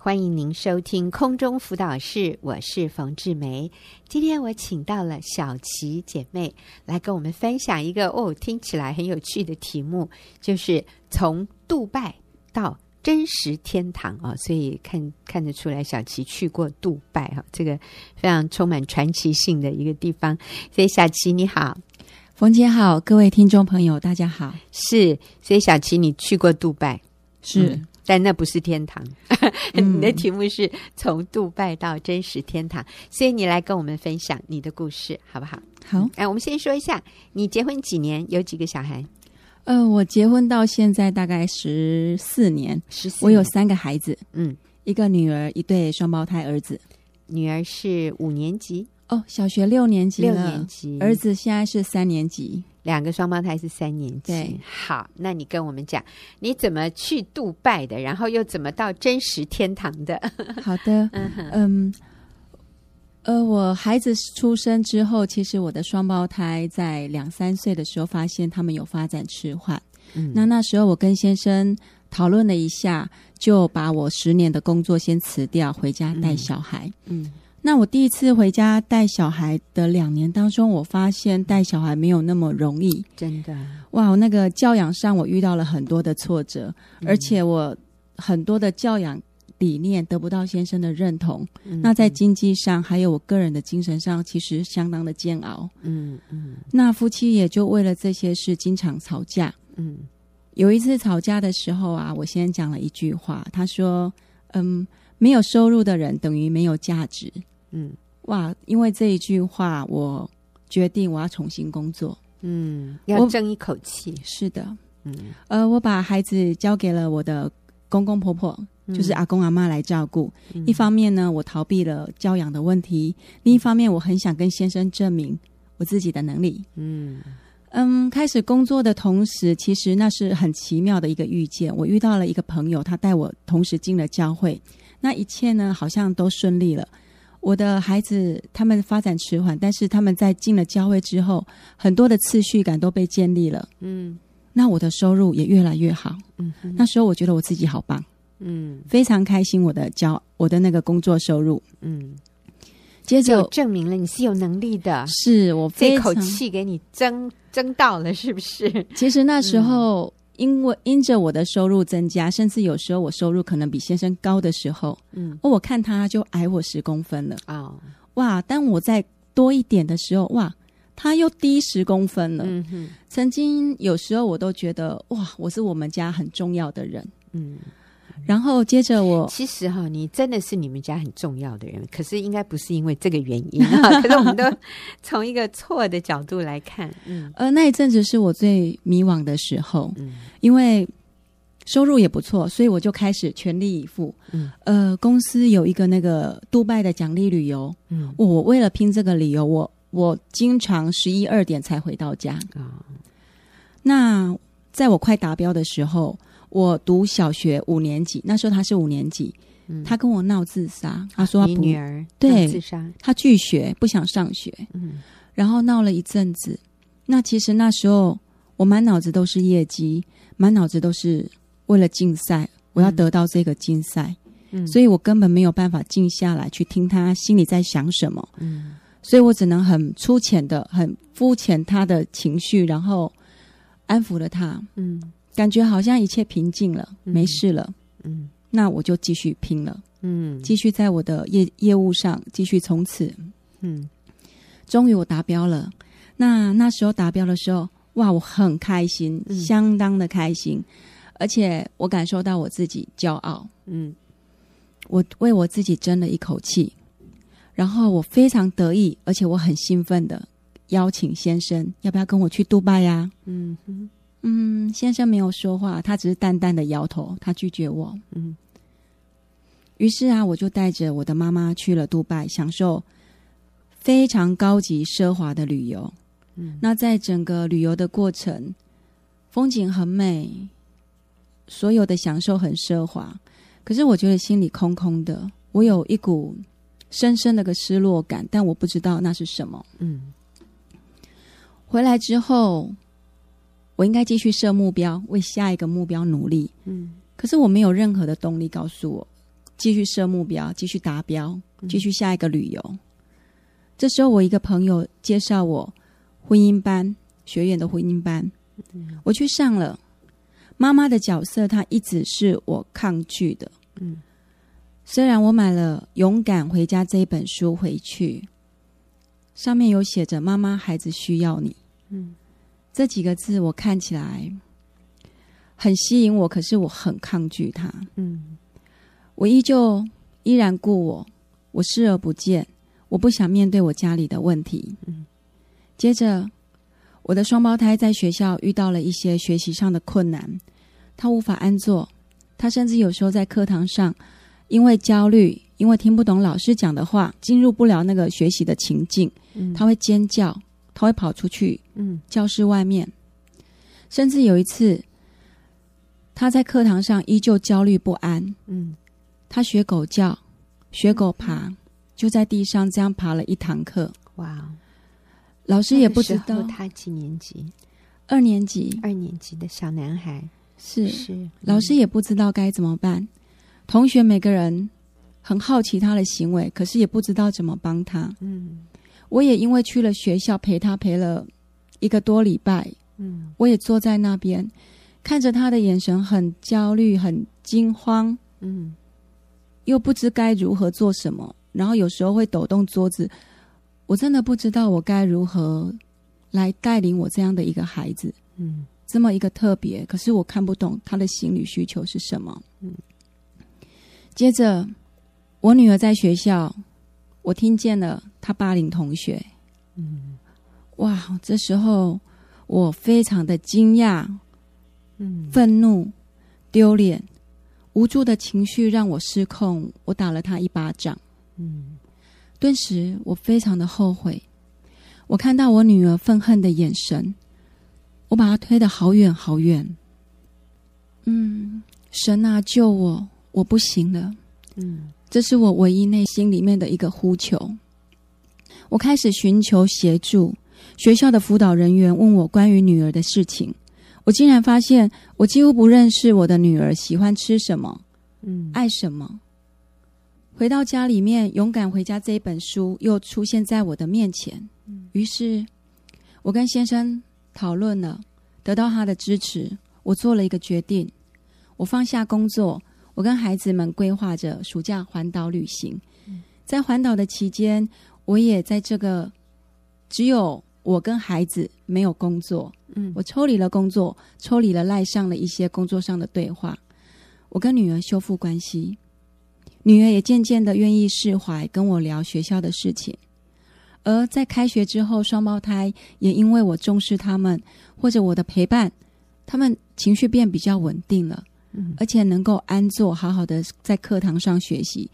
欢迎您收听空中辅导室，我是冯志梅。今天我请到了小琪姐妹来跟我们分享一个哦，听起来很有趣的题目，就是从杜拜到真实天堂啊、哦！所以看看得出来，小琪去过杜拜哈、哦，这个非常充满传奇性的一个地方。所以小琪你好，冯姐好，各位听众朋友大家好。是，所以小琪你去过杜拜是。嗯但那不是天堂，你的题目是从杜拜到真实天堂，嗯、所以你来跟我们分享你的故事，好不好？好。哎，我们先说一下，你结婚几年？有几个小孩？呃，我结婚到现在大概十四年，十四。我有三个孩子，嗯，一个女儿，一对双胞胎儿子。女儿是五年级哦，小学六年级，六年级。儿子现在是三年级。两个双胞胎是三年级，对，好，那你跟我们讲，你怎么去杜拜的，然后又怎么到真实天堂的？好的，嗯嗯，呃，我孩子出生之后，其实我的双胞胎在两三岁的时候发现他们有发展迟缓，嗯，那那时候我跟先生讨论了一下，就把我十年的工作先辞掉，回家带小孩，嗯。嗯那我第一次回家带小孩的两年当中，我发现带小孩没有那么容易，真的。哇，那个教养上我遇到了很多的挫折，嗯、而且我很多的教养理念得不到先生的认同。嗯、那在经济上，还有我个人的精神上，其实相当的煎熬。嗯嗯。那夫妻也就为了这些事经常吵架。嗯。有一次吵架的时候啊，我先讲了一句话，他说：“嗯。”没有收入的人等于没有价值。嗯，哇！因为这一句话，我决定我要重新工作。嗯，要争一口气。是的。嗯，呃，我把孩子交给了我的公公婆婆，嗯、就是阿公阿妈来照顾。嗯、一方面呢，我逃避了教养的问题；另一方面，我很想跟先生证明我自己的能力。嗯嗯，开始工作的同时，其实那是很奇妙的一个遇见。我遇到了一个朋友，他带我同时进了教会。那一切呢，好像都顺利了。我的孩子他们发展迟缓，但是他们在进了教会之后，很多的次序感都被建立了。嗯，那我的收入也越来越好。嗯，那时候我觉得我自己好棒。嗯，非常开心我的教我的那个工作收入。嗯，接着证明了你是有能力的。是我这口气给你争争到了，是不是？其实那时候。嗯因为因着我的收入增加，甚至有时候我收入可能比先生高的时候，嗯，我看他就矮我十公分了啊，哦、哇！当我再多一点的时候，哇，他又低十公分了。曾经有时候我都觉得，哇，我是我们家很重要的人，嗯。然后接着我，其实哈，你真的是你们家很重要的人，可是应该不是因为这个原因啊。可是我们都从一个错的角度来看，嗯，呃，那一阵子是我最迷惘的时候，嗯，因为收入也不错，所以我就开始全力以赴，嗯，呃，公司有一个那个杜拜的奖励旅游，嗯，我为了拼这个理由，我我经常十一二点才回到家啊。哦，那在我快达标的时候。我读小学五年级，那时候他是五年级，嗯、他跟我闹自杀，他说他女儿对自杀，他拒学，不想上学，嗯，然后闹了一阵子。那其实那时候我满脑子都是业绩，满脑子都是为了竞赛，我要得到这个竞赛，嗯，所以我根本没有办法静下来去听他心里在想什么，嗯，所以我只能很粗浅的、很肤浅他的情绪，然后安抚了他，嗯。感觉好像一切平静了，嗯、没事了。嗯，那我就继续拼了。嗯，继续在我的业业务上继续冲刺。嗯，终于我达标了。那那时候达标的时候，哇，我很开心，嗯、相当的开心，而且我感受到我自己骄傲。嗯，我为我自己争了一口气，然后我非常得意，而且我很兴奋的邀请先生，要不要跟我去杜拜呀？嗯哼。嗯，先生没有说话，他只是淡淡的摇头，他拒绝我。嗯，于是啊，我就带着我的妈妈去了杜拜，享受非常高级奢华的旅游。嗯，那在整个旅游的过程，风景很美，所有的享受很奢华，可是我觉得心里空空的，我有一股深深的个失落感，但我不知道那是什么。嗯，回来之后。我应该继续设目标，为下一个目标努力。嗯，可是我没有任何的动力告诉我，继续设目标，继续达标，继续下一个旅游。嗯、这时候，我一个朋友介绍我婚姻班学院的婚姻班，嗯、我去上了。妈妈的角色，她一直是我抗拒的。嗯，虽然我买了《勇敢回家》这一本书回去，上面有写着“妈妈，孩子需要你”。嗯，这几个字我看起来很吸引我，可是我很抗拒它。嗯。我依旧依然故我，我视而不见，我不想面对我家里的问题。嗯，接着，我的双胞胎在学校遇到了一些学习上的困难，他无法安坐，他甚至有时候在课堂上，因为焦虑，因为听不懂老师讲的话，进入不了那个学习的情境，嗯，他会尖叫，他会跑出去，嗯，教室外面，甚至有一次，他在课堂上依旧焦虑不安，嗯。他学狗叫，学狗爬，就在地上这样爬了一堂课。哇！老师也不知道他几年级，二年级，二年级的小男孩是是。嗯、老师也不知道该怎么办，同学每个人很好奇他的行为，可是也不知道怎么帮他。嗯，我也因为去了学校陪他陪了一个多礼拜。嗯，我也坐在那边看着他的眼神很焦虑，很惊慌。嗯。又不知该如何做什么，然后有时候会抖动桌子，我真的不知道我该如何来带领我这样的一个孩子，嗯，这么一个特别，可是我看不懂他的心理需求是什么，嗯。接着，我女儿在学校，我听见了他霸凌同学，嗯，哇，这时候我非常的惊讶，嗯，愤怒，丢脸。无助的情绪让我失控，我打了他一巴掌。嗯，顿时我非常的后悔。我看到我女儿愤恨的眼神，我把她推得好远好远。嗯，神啊，救我！我不行了。嗯，这是我唯一内心里面的一个呼求。我开始寻求协助，学校的辅导人员问我关于女儿的事情。我竟然发现，我几乎不认识我的女儿喜欢吃什么，嗯，爱什么。回到家里面，《勇敢回家》这一本书又出现在我的面前。于是，我跟先生讨论了，得到他的支持，我做了一个决定：我放下工作，我跟孩子们规划着暑假环岛旅行。在环岛的期间，我也在这个只有。我跟孩子没有工作，嗯，我抽离了工作，抽离了赖上了一些工作上的对话。我跟女儿修复关系，女儿也渐渐的愿意释怀，跟我聊学校的事情。而在开学之后，双胞胎也因为我重视他们，或者我的陪伴，他们情绪变比较稳定了，嗯，而且能够安坐，好好的在课堂上学习。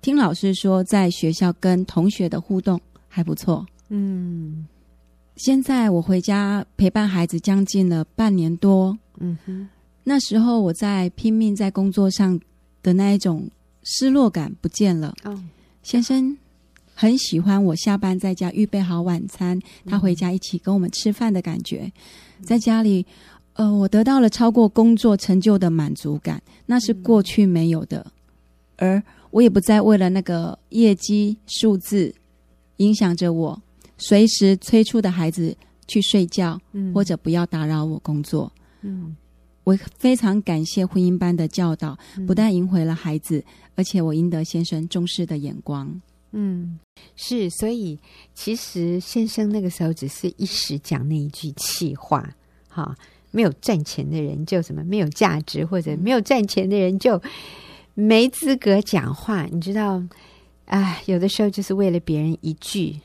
听老师说，在学校跟同学的互动还不错，嗯。现在我回家陪伴孩子将近了半年多，嗯哼，那时候我在拼命在工作上的那一种失落感不见了。哦，先生很喜欢我下班在家预备好晚餐，他回家一起跟我们吃饭的感觉，在家里，呃，我得到了超过工作成就的满足感，那是过去没有的，而我也不再为了那个业绩数字影响着我。随时催促的孩子去睡觉，嗯、或者不要打扰我工作。嗯，我非常感谢婚姻班的教导，嗯、不但赢回了孩子，而且我赢得先生重视的眼光。嗯，是，所以其实先生那个时候只是一时讲那一句气话，哈，没有赚钱的人就什么没有价值，或者没有赚钱的人就没资格讲话。你知道，啊，有的时候就是为了别人一句。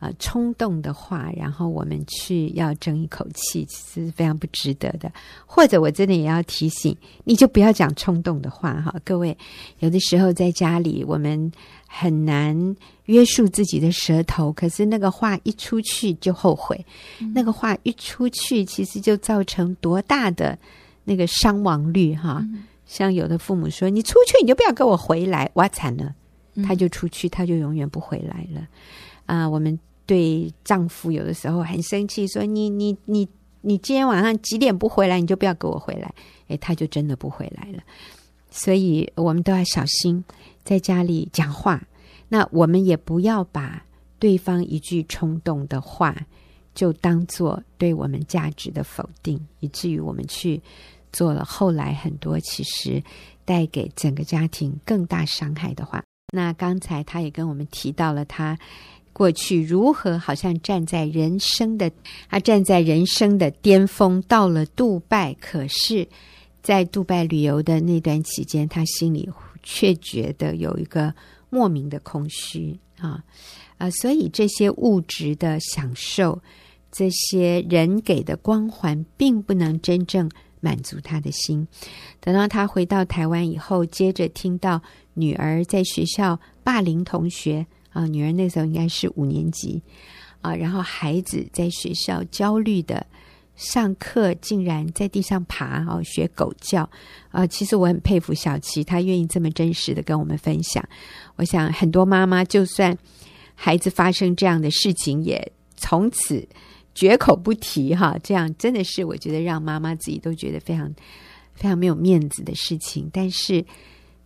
啊，冲动的话，然后我们去要争一口气，其实是非常不值得的。或者，我真的也要提醒，你就不要讲冲动的话哈。各位，有的时候在家里，我们很难约束自己的舌头，可是那个话一出去就后悔，嗯、那个话一出去，其实就造成多大的那个伤亡率哈。嗯、像有的父母说：“你出去，你就不要跟我回来。”哇，惨了，他就出去，他就永远不回来了。啊、呃，我们。对丈夫有的时候很生气，说你你你你今天晚上几点不回来，你就不要给我回来。诶，他就真的不回来了。所以我们都要小心在家里讲话。那我们也不要把对方一句冲动的话，就当做对我们价值的否定，以至于我们去做了后来很多其实带给整个家庭更大伤害的话。那刚才他也跟我们提到了他过去如何好像站在人生的，他站在人生的巅峰，到了杜拜，可是。在杜拜旅游的那段期间，他心里却觉得有一个莫名的空虚啊，啊，所以这些物质的享受，这些人给的光环，并不能真正满足他的心。等到他回到台湾以后，接着听到女儿在学校霸凌同学啊，女儿那时候应该是五年级啊，然后孩子在学校焦虑的。上课竟然在地上爬哦，学狗叫啊、其实我很佩服小琪，她愿意这么真实的跟我们分享。我想很多妈妈，就算孩子发生这样的事情，也从此绝口不提哈。这样真的是我觉得让妈妈自己都觉得非常非常没有面子的事情。但是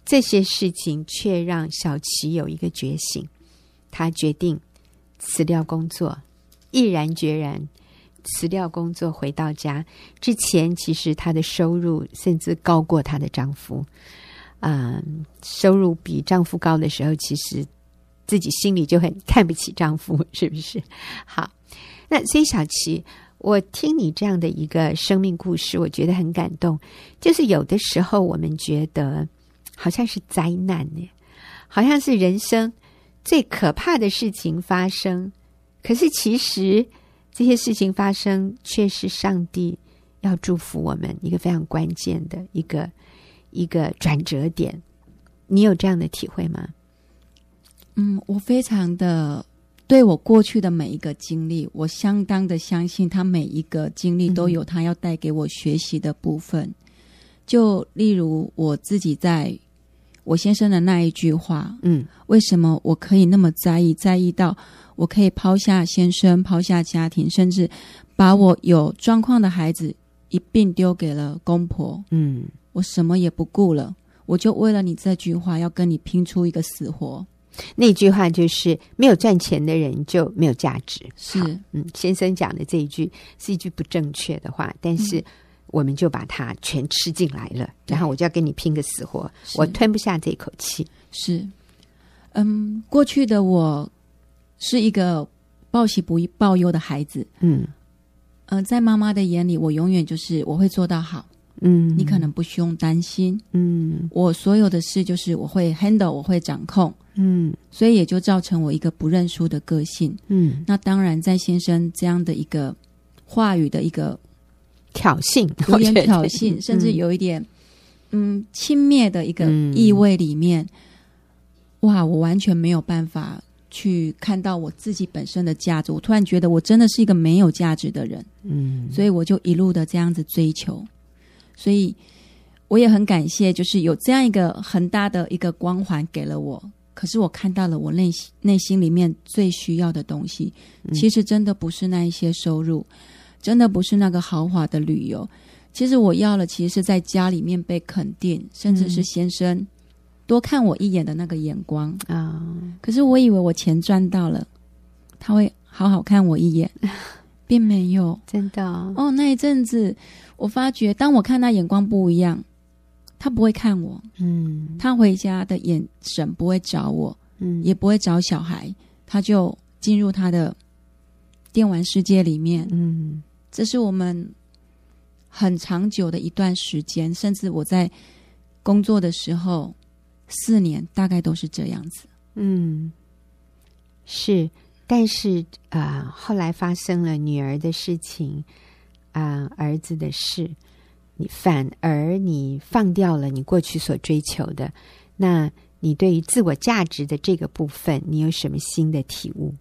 这些事情却让小琪有一个觉醒，她决定辞掉工作，毅然决然。辞掉工作回到家之前，其实她的收入甚至高过她的丈夫。嗯，收入比丈夫高的时候，其实自己心里就很看不起丈夫，是不是？好，那所以小琪，我听你这样的一个生命故事，我觉得很感动。就是有的时候我们觉得好像是灾难呢，好像是人生最可怕的事情发生，可是其实。这些事情发生，却是上帝要祝福我们一个非常关键的一个一个转折点。你有这样的体会吗？嗯，我非常的对我过去的每一个经历，我相当的相信，他每一个经历都有他要带给我学习的部分。嗯、就例如我自己在我先生的那一句话，嗯，为什么我可以那么在意，在意到？我可以抛下先生，抛下家庭，甚至把我有状况的孩子一并丢给了公婆。嗯，我什么也不顾了，我就为了你这句话要跟你拼出一个死活。那句话就是没有赚钱的人就没有价值。是，嗯，先生讲的这一句是一句不正确的话，但是我们就把它全吃进来了，嗯、然后我就要跟你拼个死活，我吞不下这口气。是，嗯，过去的我。是一个报喜不报忧的孩子，嗯，呃，在妈妈的眼里，我永远就是我会做到好，嗯，你可能不需要担心，嗯，我所有的事就是我会 handle，我会掌控，嗯，所以也就造成我一个不认输的个性，嗯，那当然在先生这样的一个话语的一个挑衅，有点挑衅，甚至有一点嗯轻蔑的一个意味里面，哇，我完全没有办法。去看到我自己本身的价值，我突然觉得我真的是一个没有价值的人，嗯，所以我就一路的这样子追求，所以我也很感谢，就是有这样一个很大的一个光环给了我。可是我看到了我内心内心里面最需要的东西，其实真的不是那一些收入，真的不是那个豪华的旅游，其实我要了，其实是在家里面被肯定，甚至是先生。多看我一眼的那个眼光啊！哦、可是我以为我钱赚到了，他会好好看我一眼，并没有。真的哦，哦，那一阵子我发觉，当我看他眼光不一样，他不会看我。嗯，他回家的眼神不会找我，嗯，也不会找小孩，他就进入他的电玩世界里面。嗯，这是我们很长久的一段时间，甚至我在工作的时候。四年大概都是这样子，嗯，是，但是啊、呃，后来发生了女儿的事情，啊、呃，儿子的事，你反而你放掉了你过去所追求的，那你对于自我价值的这个部分，你有什么新的体悟？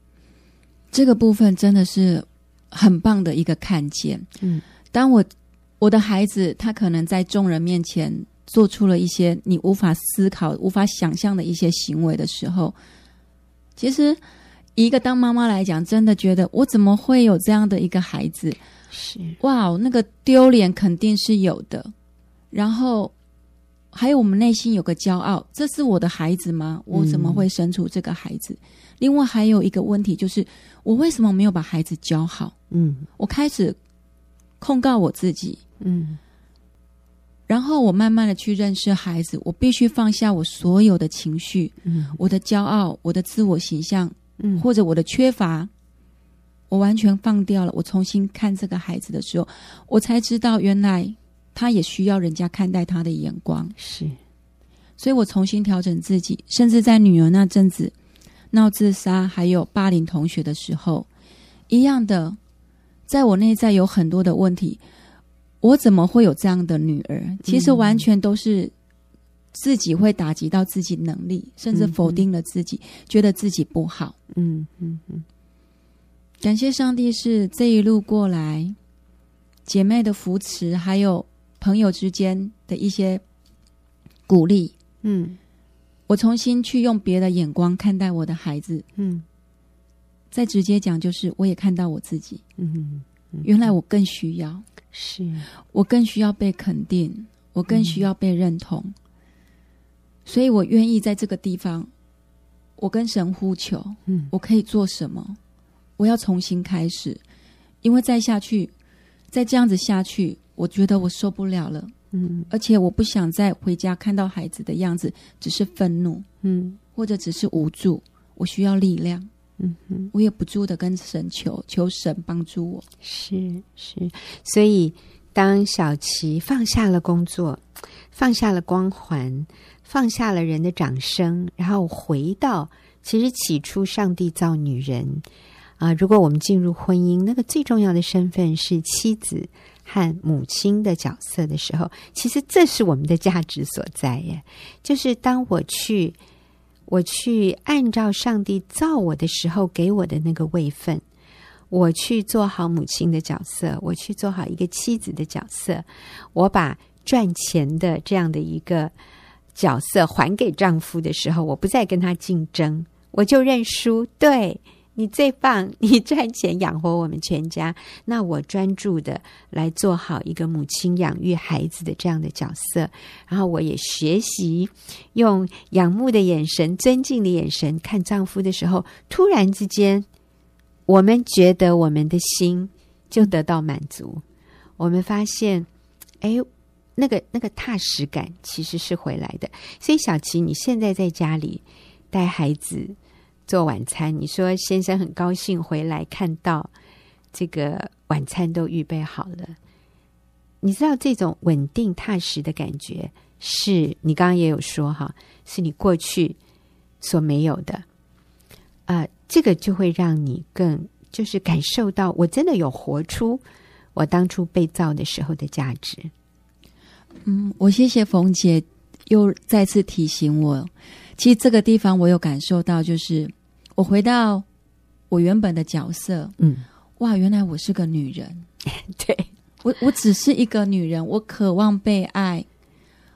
这个部分真的是很棒的一个看见。嗯，当我我的孩子他可能在众人面前。做出了一些你无法思考、无法想象的一些行为的时候，其实一个当妈妈来讲，真的觉得我怎么会有这样的一个孩子？是哇，那个丢脸肯定是有的。然后还有我们内心有个骄傲，这是我的孩子吗？我怎么会生出这个孩子？嗯、另外还有一个问题就是，我为什么没有把孩子教好？嗯，我开始控告我自己。嗯，然后我慢慢的去认识孩子，我必须放下我所有的情绪，嗯，我的骄傲，我的自我形象，嗯，或者我的缺乏，我完全放掉了。我重新看这个孩子的时候，我才知道原来。他也需要人家看待他的眼光，是，所以我重新调整自己，甚至在女儿那阵子闹自杀，还有霸凌同学的时候，一样的，在我内在有很多的问题，我怎么会有这样的女儿？其实完全都是自己会打击到自己能力，甚至否定了自己，嗯、觉得自己不好。嗯嗯嗯，感谢上帝是这一路过来姐妹的扶持，还有。朋友之间的一些鼓励，嗯，我重新去用别的眼光看待我的孩子，嗯，再直接讲就是，我也看到我自己，嗯，嗯，原来我更需要，是我更需要被肯定，我更需要被认同，嗯，所以我愿意在这个地方，我跟神呼求，嗯，我可以做什么？我要重新开始，因为再下去，再这样子下去。我觉得我受不了了，嗯，而且我不想再回家看到孩子的样子，只是愤怒，嗯，或者只是无助。我需要力量，嗯哼，我也不住的跟神求，求神帮助我。是是，所以当小琪放下了工作，放下了光环，放下了人的掌声，然后回到其实起初上帝造女人啊，如果我们进入婚姻，那个最重要的身份是妻子。和母亲的角色的时候，其实这是我们的价值所在耶。就是当我去，我去按照上帝造我的时候给我的那个位分，我去做好母亲的角色，我去做好一个妻子的角色，我把赚钱的这样的一个角色还给丈夫的时候，我不再跟他竞争，我就认输。对。你最棒，你赚钱养活我们全家，那我专注的来做好一个母亲养育孩子的这样的角色，然后我也学习用仰慕的眼神、尊敬的眼神看丈夫的时候，突然之间，我们觉得我们的心就得到满足，我们发现，哎，那个那个踏实感其实是回来的。所以小琪，你现在在家里带孩子。做晚餐，你说先生很高兴回来看到这个晚餐都预备好了。你知道这种稳定踏实的感觉，是你刚刚也有说哈，是你过去所没有的。啊、这个就会让你更就是感受到，我真的有活出我当初被造的时候的价值。嗯，我谢谢冯姐又再次提醒我，其实这个地方我有感受到，就是。我回到我原本的角色，嗯，哇，原来我是个女人，对，我，我只是一个女人，我渴望被爱，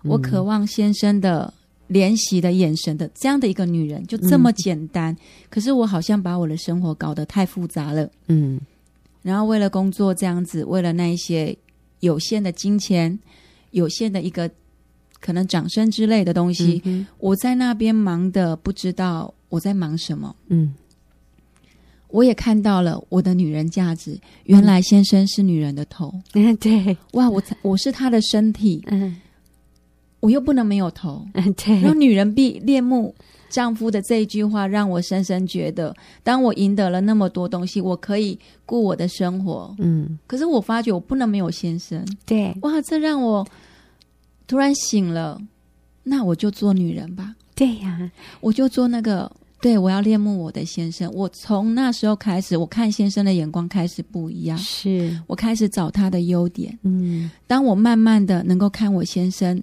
嗯、我渴望先生的怜惜的眼神的这样的一个女人，就这么简单。嗯、可是我好像把我的生活搞得太复杂了，嗯，然后为了工作这样子，为了那一些有限的金钱，有限的一个可能掌声之类的东西，嗯、我在那边忙的不知道。我在忙什么？嗯，我也看到了我的女人价值。原来先生是女人的头。嗯，对，哇，我我是他的身体。嗯，我又不能没有头。嗯，对。然后女人必恋慕丈夫的这一句话，让我深深觉得，当我赢得了那么多东西，我可以过我的生活。嗯，可是我发觉我不能没有先生。对，哇，这让我突然醒了。那我就做女人吧。对呀，我就做那个。对，我要恋慕我的先生。我从那时候开始，我看先生的眼光开始不一样。是我开始找他的优点。嗯，当我慢慢的能够看我先生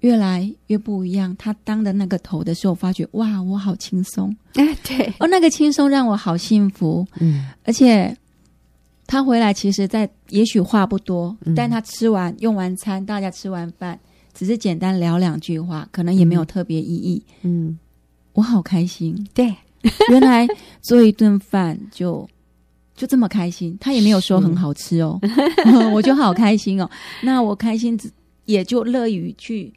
越来越不一样，他当的那个头的时候，我发觉哇，我好轻松。哎，对，哦，那个轻松让我好幸福。嗯，而且他回来，其实在也许话不多，嗯，但他吃完用完餐，大家吃完饭，只是简单聊两句话，可能也没有特别意义。嗯。嗯我好开心，对，原来做一顿饭就就这么开心，他也没有说很好吃哦，我就好开心哦。那我开心也就乐于去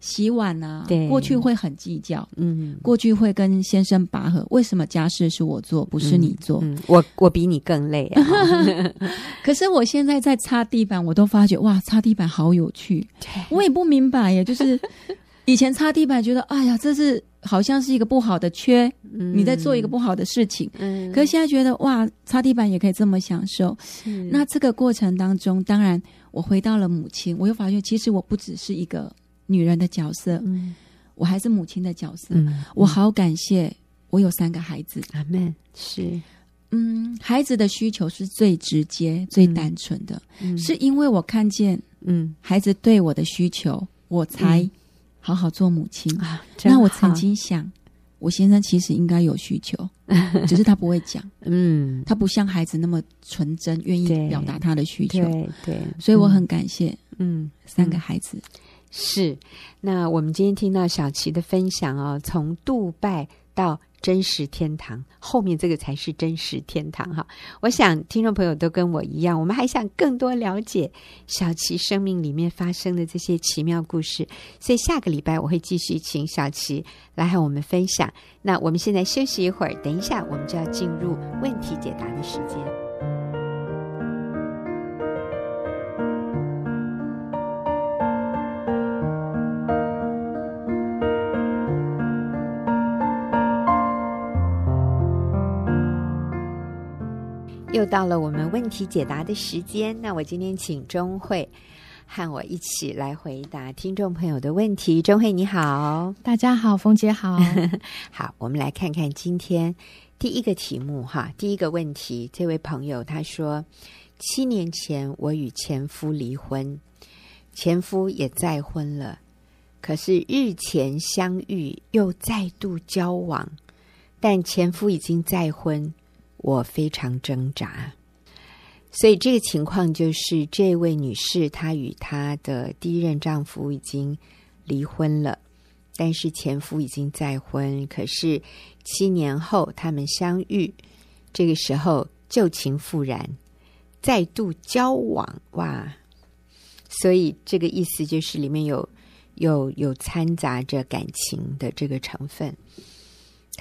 洗碗啊，对，过去会很计较，嗯，过去会跟先生拔河，为什么家事是我做，不是你做？嗯嗯、我我比你更累啊！可是我现在在擦地板，我都发觉哇，擦地板好有趣。我也不明白耶，就是以前擦地板觉得，哎呀，这是好像是一个不好的缺，嗯、你在做一个不好的事情。嗯，可是现在觉得哇，擦地板也可以这么享受。那这个过程当中，当然我回到了母亲，我又发现其实我不只是一个。女人的角色，嗯，我还是母亲的角色，嗯，我好感谢我有三个孩子，阿们，是，嗯，孩子的需求是最直接、最单纯的，嗯，是因为我看见，嗯，孩子对我的需求，我才好好做母亲啊。那我曾经想，我先生其实应该有需求，只是他不会讲，嗯，他不像孩子那么纯真，愿意表达他的需求，对对，所以我很感谢，嗯，三个孩子。是，那我们今天听到小琪的分享哦，从杜拜到真实天堂，后面这个才是真实天堂哈。我想听众朋友都跟我一样，我们还想更多了解小琪生命里面发生的这些奇妙故事，所以下个礼拜我会继续请小琪来和我们分享。那我们现在休息一会儿，等一下我们就要进入问题解答的时间。又到了我们问题解答的时间，那我今天请钟慧和我一起来回答听众朋友的问题。钟慧你好，大家好，冯姐好，好，我们来看看今天第一个题目哈，第一个问题，这位朋友他说，七年前我与前夫离婚，前夫也再婚了，可是日前相遇又再度交往，但前夫已经再婚。我非常挣扎，所以这个情况就是，这位女士她与她的第一任丈夫已经离婚了，但是前夫已经再婚。可是七年后他们相遇，这个时候旧情复燃，再度交往。哇！所以这个意思就是里面有有有掺杂着感情的这个成分。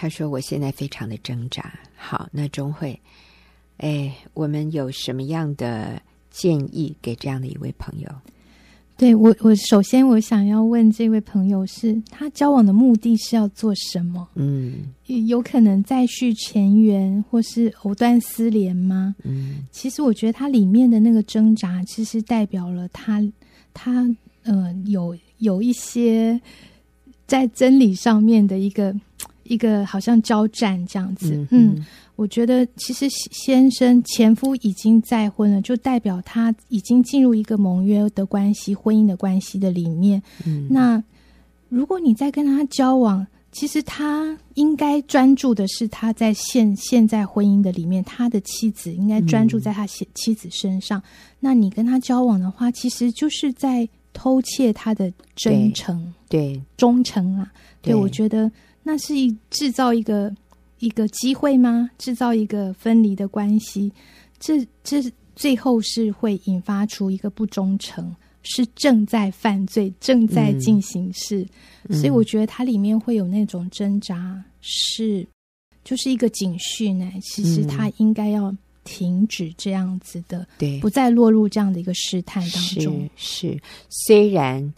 他说：“我现在非常的挣扎。”好，那钟慧，哎，我们有什么样的建议给这样的一位朋友？对我，我首先我想要问这位朋友是，是他交往的目的是要做什么？嗯，有可能再续前缘，或是藕断丝连吗？嗯，其实我觉得他里面的那个挣扎，其实代表了他，他呃，有有一些在真理上面的一个。一个好像交战这样子，嗯，嗯，我觉得其实先生前夫已经再婚了，就代表他已经进入一个盟约的关系、婚姻的关系的里面。嗯，那如果你在跟他交往，其实他应该专注的是他在现现在婚姻的里面，他的妻子应该专注在他妻妻子身上。嗯，那你跟他交往的话，其实就是在偷窃他的真诚，对，对忠诚啊。对，对我觉得。那是一制造一个一个机会吗？制造一个分离的关系，这这最后是会引发出一个不忠诚，是正在犯罪，正在进行式。嗯、所以我觉得它里面会有那种挣扎，是就是一个警讯呢。其实他应该要停止这样子的，对，不再落入这样的一个试探当中。是，是虽然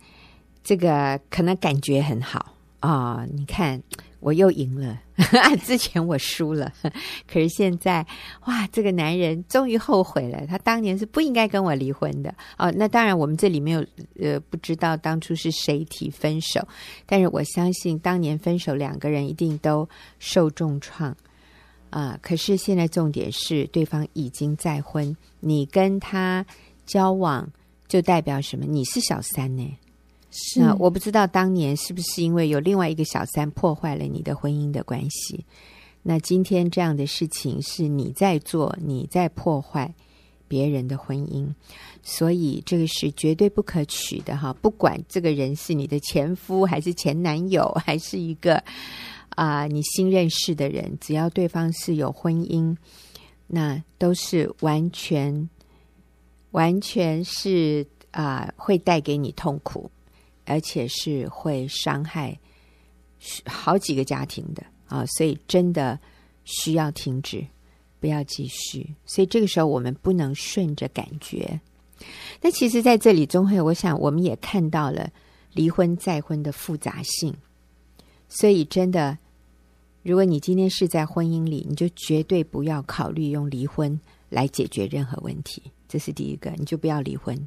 这个可能感觉很好。啊、你看，我又赢了。之前我输了，可是现在，哇，这个男人终于后悔了。他当年是不应该跟我离婚的。哦，那当然，我们这里没有，呃，不知道当初是谁提分手，但是我相信当年分手两个人一定都受重创啊。可是现在重点是，对方已经再婚，你跟他交往就代表什么？你是小三呢？是，那我不知道当年是不是因为有另外一个小三破坏了你的婚姻的关系。那今天这样的事情是你在做，你在破坏别人的婚姻，所以这个是绝对不可取的哈。不管这个人是你的前夫还是前男友，还是一个啊、你新认识的人，只要对方是有婚姻，那都是完全完全是啊、会带给你痛苦。而且是会伤害好几个家庭的啊，所以真的需要停止，不要继续。所以这个时候我们不能顺着感觉。那其实在这里，钟慧，我想我们也看到了离婚再婚的复杂性。所以真的，如果你今天是在婚姻里，你就绝对不要考虑用离婚来解决任何问题。这是第一个，你就不要离婚。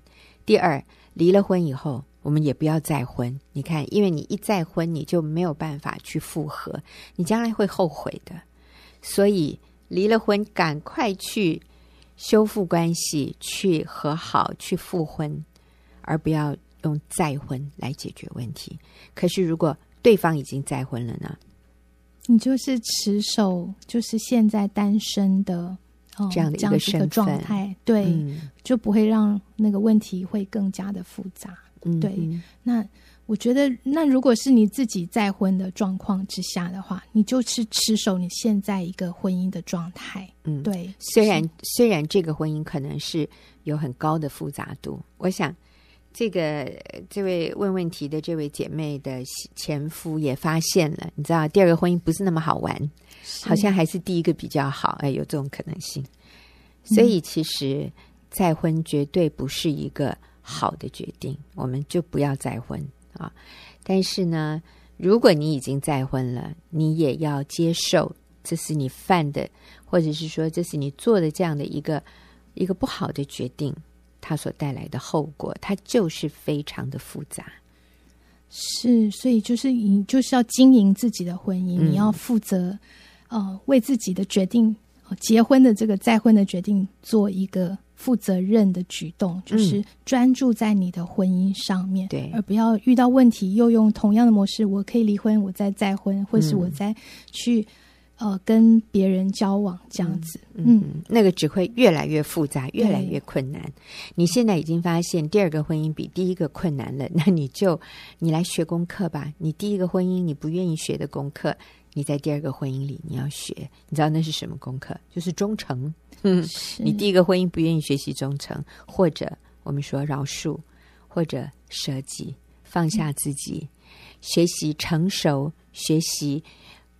第二，离了婚以后，我们也不要再婚。你看，因为你一再婚，你就没有办法去复合，你将来会后悔的。所以离了婚，赶快去修复关系，去和好，去复婚，而不要用再婚来解决问题。可是，如果对方已经再婚了呢？你就是持守，就是现在单身的。哦、这样的一个身份状态，对、嗯，就不会让那个问题会更加的复杂。嗯、对，那我觉得，那如果是你自己再婚的状况之下的话，你就是持守你现在一个婚姻的状态。嗯，对。虽然虽然这个婚姻可能是有很高的复杂度，我想这个这位问问题的这位姐妹的前夫也发现了，你知道，第二个婚姻不是那么好玩。好像还是第一个比较好，哎，有这种可能性。所以其实再婚绝对不是一个好的决定，我们就不要再婚啊。但是呢，如果你已经再婚了，你也要接受这是你犯的，或者是说这是你做的这样的一个一个不好的决定，它所带来的后果，它就是非常的复杂。是，所以就是你就是要经营自己的婚姻，嗯、你要负责。呃，为自己的决定，结婚的这个再婚的决定，做一个负责任的举动，就是专注在你的婚姻上面，对、嗯，而不要遇到问题又用同样的模式，我可以离婚，我再再婚，或是我再去、嗯、呃跟别人交往这样子嗯，那个只会越来越复杂，越来越困难。你现在已经发现第二个婚姻比第一个困难了，那你就你来学功课吧。你第一个婚姻你不愿意学的功课。你在第二个婚姻里，你要学，你知道那是什么功课？就是忠诚。你第一个婚姻不愿意学习忠诚，或者我们说饶恕，或者舍己，放下自己，学习成熟，学习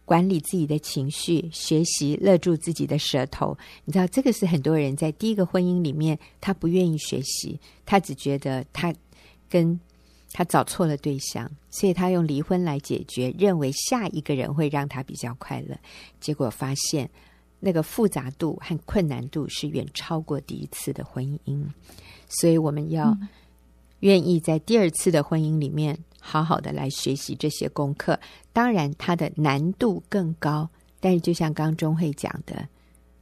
管理自己的情绪，学习勒住自己的舌头。你知道这个是很多人在第一个婚姻里面，他不愿意学习，他只觉得他跟。他找错了对象，所以他用离婚来解决，认为下一个人会让他比较快乐。结果发现那个复杂度和困难度是远超过第一次的婚姻，所以我们要愿意在第二次的婚姻里面好好的来学习这些功课。当然，它的难度更高，但是就像刚中会讲的，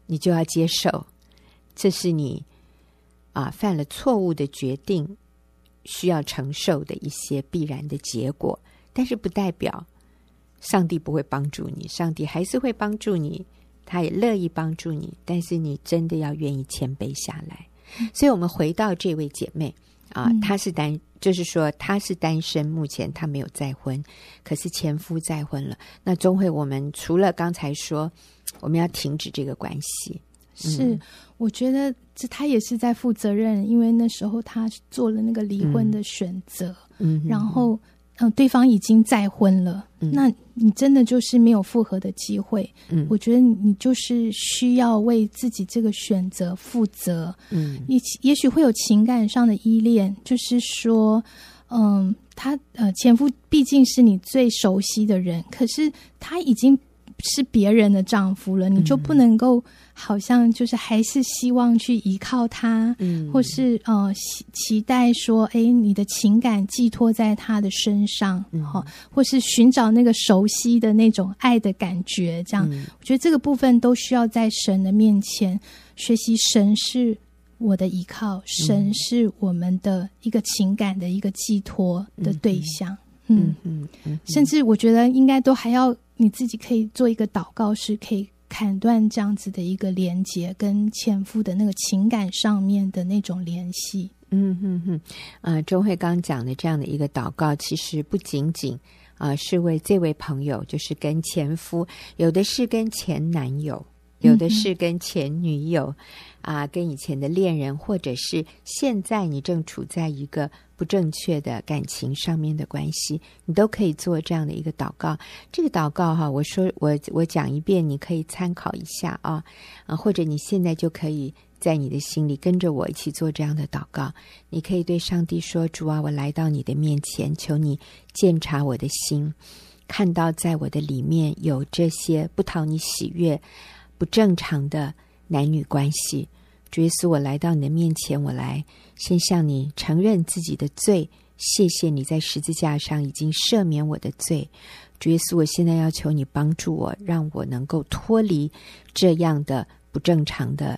你就要接受，这是你啊犯了错误的决定。需要承受的一些必然的结果，但是不代表上帝不会帮助你，上帝还是会帮助你，他也乐意帮助你，但是你真的要愿意谦卑下来。所以，我们回到这位姐妹啊，她是单，就是说她是单身，目前她没有再婚，可是前夫再婚了。那终会，我们除了刚才说我们要停止这个关系。是、嗯，我觉得这她也是在负责任，因为那时候她做了那个离婚的选择，嗯，然后嗯、呃，对方已经再婚了，嗯，那你真的就是没有复合的机会，嗯，我觉得你就是需要为自己这个选择负责，嗯，也也许会有情感上的依恋，就是说，嗯，他呃前夫毕竟是你最熟悉的人，可是他已经是别人的丈夫了，你就不能够。好像就是还是希望去依靠他，嗯，或是呃期期待说，哎，你的情感寄托在他的身上，嗯，或是寻找那个熟悉的那种爱的感觉，这样，嗯，我觉得这个部分都需要在神的面前学习。神是我的依靠，神是我们的一个情感的一个寄托的对象，嗯嗯，嗯，甚至我觉得应该都还要你自己可以做一个祷告，是可以。砍断这样子的一个连接，跟前夫的那个情感上面的那种联系。嗯哼哼，啊、呃，中慧刚讲的这样的一个祷告，其实不仅仅啊、是为这位朋友，就是跟前夫，有的是跟前男友有的是跟前女友啊，跟以前的恋人，或者是现在你正处在一个不正确的感情上面的关系，你都可以做这样的一个祷告。这个祷告哈，我说我我讲一遍，你可以参考一下啊啊，或者你现在就可以在你的心里跟着我一起做这样的祷告。你可以对上帝说：“主啊，我来到你的面前，求你鉴察我的心，看到在我的里面有这些不讨你喜悦。”不正常的男女关系，主耶稣，我来到你的面前，我来先向你承认自己的罪，谢谢你在十字架上已经赦免我的罪。主耶稣，我现在要求你帮助我，让我能够脱离这样的不正常的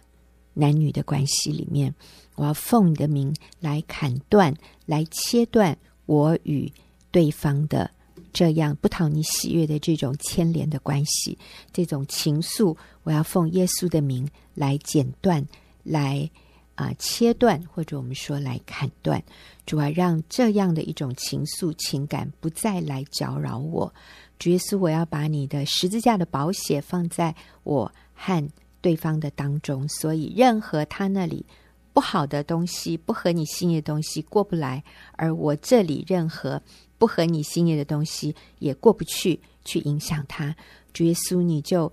男女的关系里面。我要奉你的名来砍断、来切断我与对方的。这样不讨你喜悦的这种牵连的关系，这种情愫，我要奉耶稣的名来剪断，来啊、切断，或者我们说来砍断，主要让这样的一种情愫情感不再来搅扰我。主耶稣，我要把你的十字架的宝血放在我和对方的当中，所以任何他那里不好的东西、不合你心意的东西过不来，而我这里任何。不合你心意的东西也过不去，去影响他。主耶稣，你就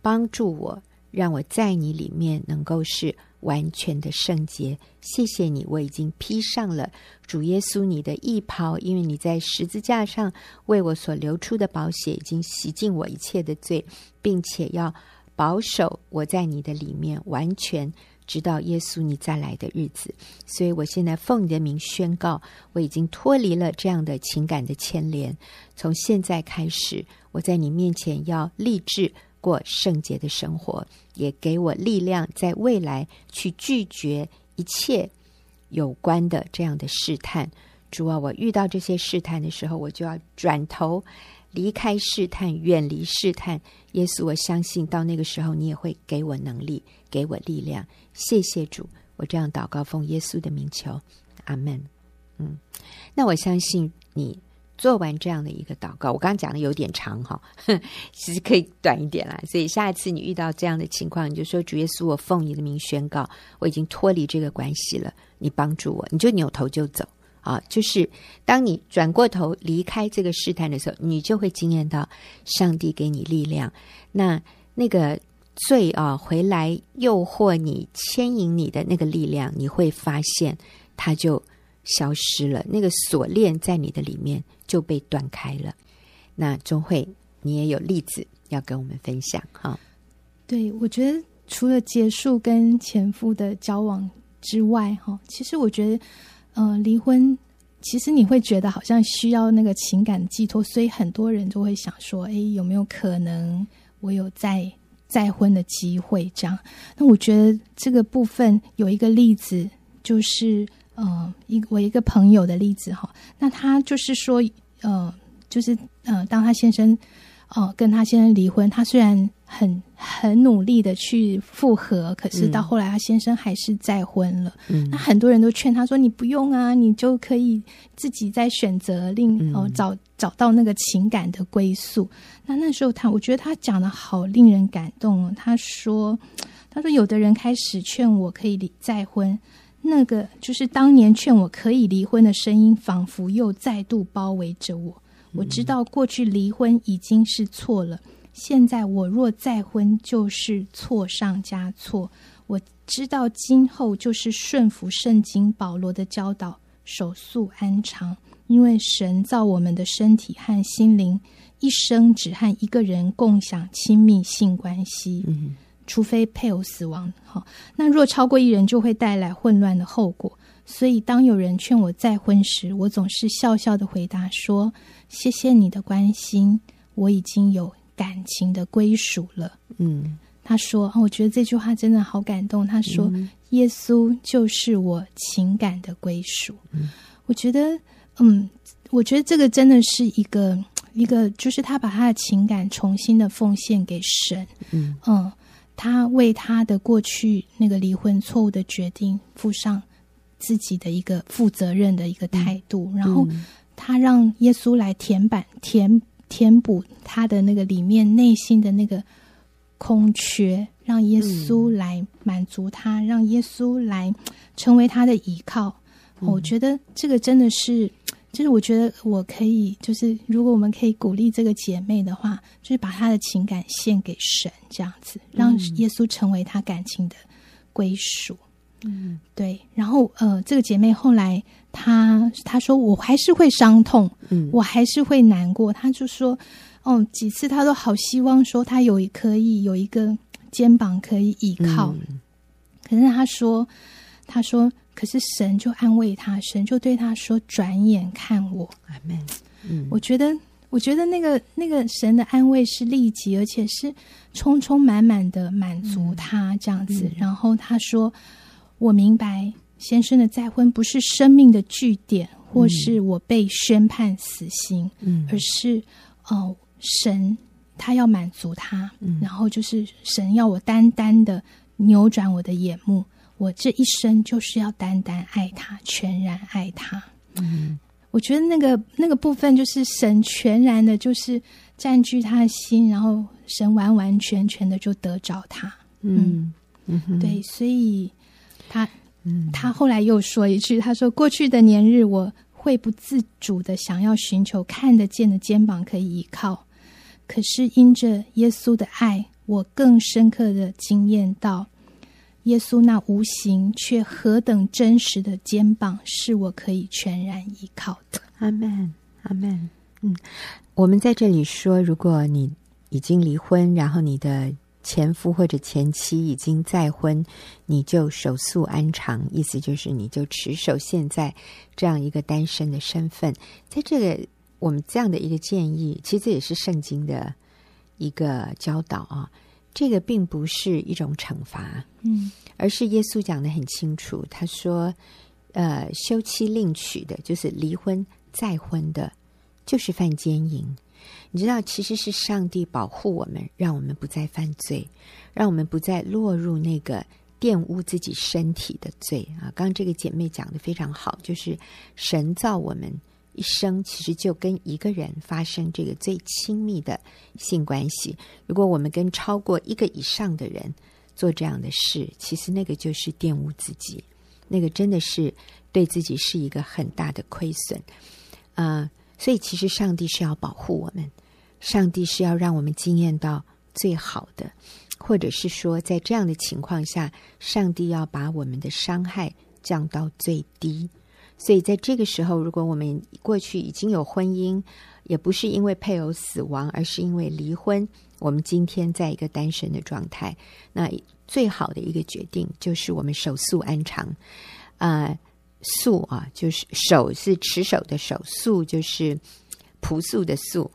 帮助我，让我在你里面能够是完全的圣洁。谢谢你，我已经披上了主耶稣你的义袍，因为你在十字架上为我所流出的宝血已经洗净我一切的罪，并且要保守我在你的里面完全。直到耶稣你再来的日子，所以我现在奉你的名宣告，我已经脱离了这样的情感的牵连。从现在开始，我在你面前要立志过圣洁的生活，也给我力量，在未来去拒绝一切有关的这样的试探。主啊，我遇到这些试探的时候，我就要转头。离开试探，远离试探。耶稣，我相信到那个时候，你也会给我能力，给我力量。谢谢主，我这样祷告，奉耶稣的名求，阿门。嗯，那我相信你做完这样的一个祷告，我刚刚讲的有点长哈，其实可以短一点啦。所以下一次你遇到这样的情况，你就说：主耶稣，我奉你的名宣告，我已经脱离这个关系了，你帮助我，你就扭头就走。啊，就是当你转过头离开这个试探的时候，你就会惊艳到上帝给你力量。那那个罪啊，回来诱惑你、牵引你的那个力量，你会发现它就消失了。那个锁链在你的里面就被断开了。那钟慧，你也有例子要跟我们分享哈？对，我觉得除了结束跟前夫的交往之外，哈，其实我觉得。呃，离婚其实你会觉得好像需要那个情感寄托，所以很多人就会想说：“哎，有没有可能我有再再婚的机会？”这样，那我觉得这个部分有一个例子，就是呃，一我一个朋友的例子哈。那他就是说，呃，就是呃，当他先生呃跟他先生离婚，他虽然。很很努力的去复合，可是到后来，他先生还是再婚了。嗯，那很多人都劝他说：“你不用啊，你就可以自己再选择另，另哦找找到那个情感的归宿。”那那时候他，我觉得他讲的好令人感动哦。他说：“他说有的人开始劝我可以离再婚，那个就是当年劝我可以离婚的声音，仿佛又再度包围着我。我知道过去离婚已经是错了。”现在我若再婚，就是错上加错。我知道今后就是顺服圣经保罗的教导，守速安常。因为神造我们的身体和心灵，一生只和一个人共享亲密性关系，嗯、除非配偶死亡。好，那若超过一人，就会带来混乱的后果。所以当有人劝我再婚时，我总是笑笑的回答说：“谢谢你的关心，我已经有。”感情的归属了，嗯，他说，我觉得这句话真的好感动。他说，嗯、耶稣就是我情感的归属。嗯，我觉得，嗯，我觉得这个真的是一个一个，就是他把他的情感重新的奉献给神。嗯嗯，他为他的过去那个离婚错误的决定负上自己的一个负责任的一个态度，嗯、然后他让耶稣来填板填。填补他的那个里面内心的那个空缺，让耶稣来满足他，嗯、让耶稣来成为他的依靠。嗯、我觉得这个真的是，就是我觉得我可以，就是如果我们可以鼓励这个姐妹的话，就是把她的情感献给神，这样子让耶稣成为她感情的归属。嗯，对。然后呃，这个姐妹后来她她说，我还是会伤痛，嗯，我还是会难过。他就说。哦，几次他都好希望说他有可以有一个肩膀可以依靠，嗯、可是他说，他说，可是神就安慰他，神就对他说：“转眼看我。”阿门。嗯，我觉得，我觉得那个那个神的安慰是立即，而且是充充满满的满足他这样子。嗯、然后他说：“我明白先生的再婚不是生命的据点，或是我被宣判死刑，嗯，而是哦。”神他要满足他，嗯、然后就是神要我单单的扭转我的眼目，我这一生就是要单单爱他，全然爱他。嗯，我觉得那个那个部分就是神全然的，就是占据他的心，然后神完完全全的就得着他。嗯嗯，嗯对，所以他嗯他后来又说一句，他说过去的年日我会不自主的想要寻求看得见的肩膀可以依靠。可是因着耶稣的爱，我更深刻的经验到，耶稣那无形却何等真实的肩膀，是我可以全然依靠的。阿门，阿门。嗯，我们在这里说，如果你已经离婚，然后你的前夫或者前妻已经再婚，你就守素安常，意思就是你就持守现在这样一个单身的身份，在这个。我们这样的一个建议，其实这也是圣经的一个教导啊。这个并不是一种惩罚，嗯，而是耶稣讲的很清楚。他说：“呃，休妻另娶的，就是离婚再婚的，就是犯奸淫。你知道，其实是上帝保护我们，让我们不再犯罪，让我们不再落入那个玷污自己身体的罪啊。刚刚这个姐妹讲得非常好，就是神造我们。”一生其实就跟一个人发生这个最亲密的性关系。如果我们跟超过一个以上的人做这样的事，其实那个就是玷污自己，那个真的是对自己是一个很大的亏损。啊、所以其实上帝是要保护我们，上帝是要让我们经验到最好的，或者是说在这样的情况下，上帝要把我们的伤害降到最低。所以，在这个时候，如果我们过去已经有婚姻，也不是因为配偶死亡，而是因为离婚，我们今天在一个单身的状态，那最好的一个决定就是我们守素安长。啊、素啊，就是手是持手的手，素就是朴素的素，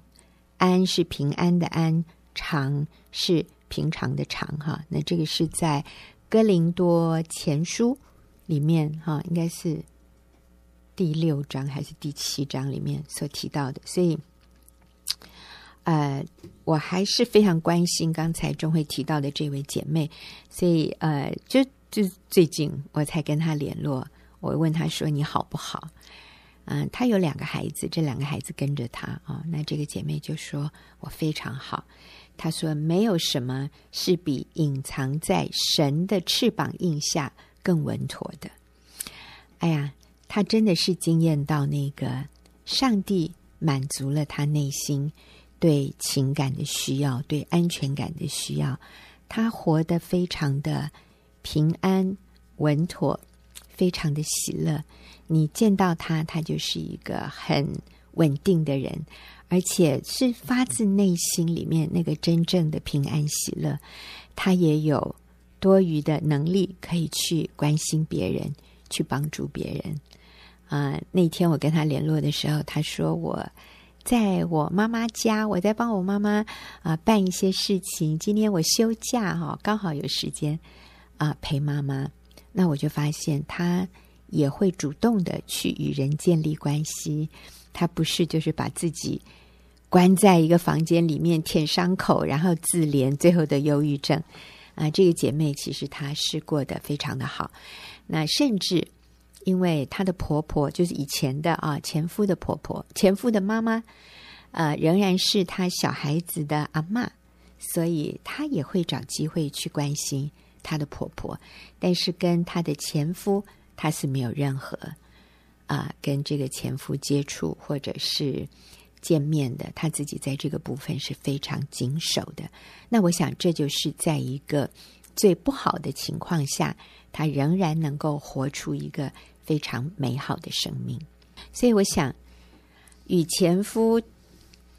安是平安的安，常是平常的常。哈，那这个是在哥林多前书里面哈，应该是。第六章还是第七章里面所提到的，所以，呃，我还是非常关心刚才钟慧提到的这位姐妹，所以呃，就就最近我才跟她联络，我问她说你好不好？嗯、他，有两个孩子，这两个孩子跟着她啊、哦，那这个姐妹就说我非常好，她说没有什么是比隐藏在神的翅膀印下更稳妥的。哎呀。他真的是惊艳到那个上帝满足了他内心对情感的需要，对安全感的需要。他活得非常的平安稳妥，非常的喜乐。你见到他，他就是一个很稳定的人，而且是发自内心里面那个真正的平安喜乐。他也有多余的能力可以去关心别人，去帮助别人。啊、那天我跟他联络的时候，他说我在我妈妈家，我在帮我妈妈啊、办一些事情。今天我休假哈、哦，刚好有时间啊、陪妈妈。那我就发现他也会主动的去与人建立关系，他不是就是把自己关在一个房间里面舔伤口，然后自怜，最后的忧郁症啊、这个姐妹其实她是过得非常的好，那甚至。因为她的婆婆就是以前的啊前夫的婆婆，前夫的妈妈，呃，仍然是她小孩子的阿嬷，所以她也会找机会去关心她的婆婆，但是跟她的前夫，她是没有任何啊、跟这个前夫接触或者是见面的。她自己在这个部分是非常谨守的。那我想，这就是在一个最不好的情况下，她仍然能够活出一个非常美好的生命。所以，我想与前夫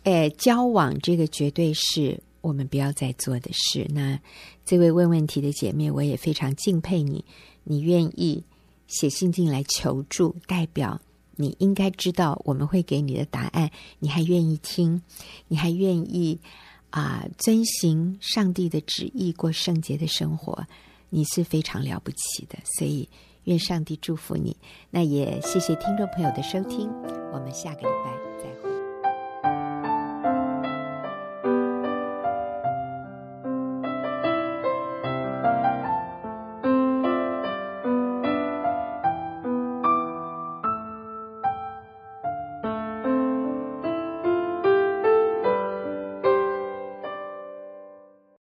诶、交往，这个绝对是我们不要再做的事。那这位问问题的姐妹，我也非常敬佩你，你愿意写信进来求助，代表你应该知道我们会给你的答案，你还愿意听，你还愿意啊、遵行上帝的旨意，过圣洁的生活，你是非常了不起的。所以。愿上帝祝福你，那也谢谢听众朋友的收听，我们下个礼拜。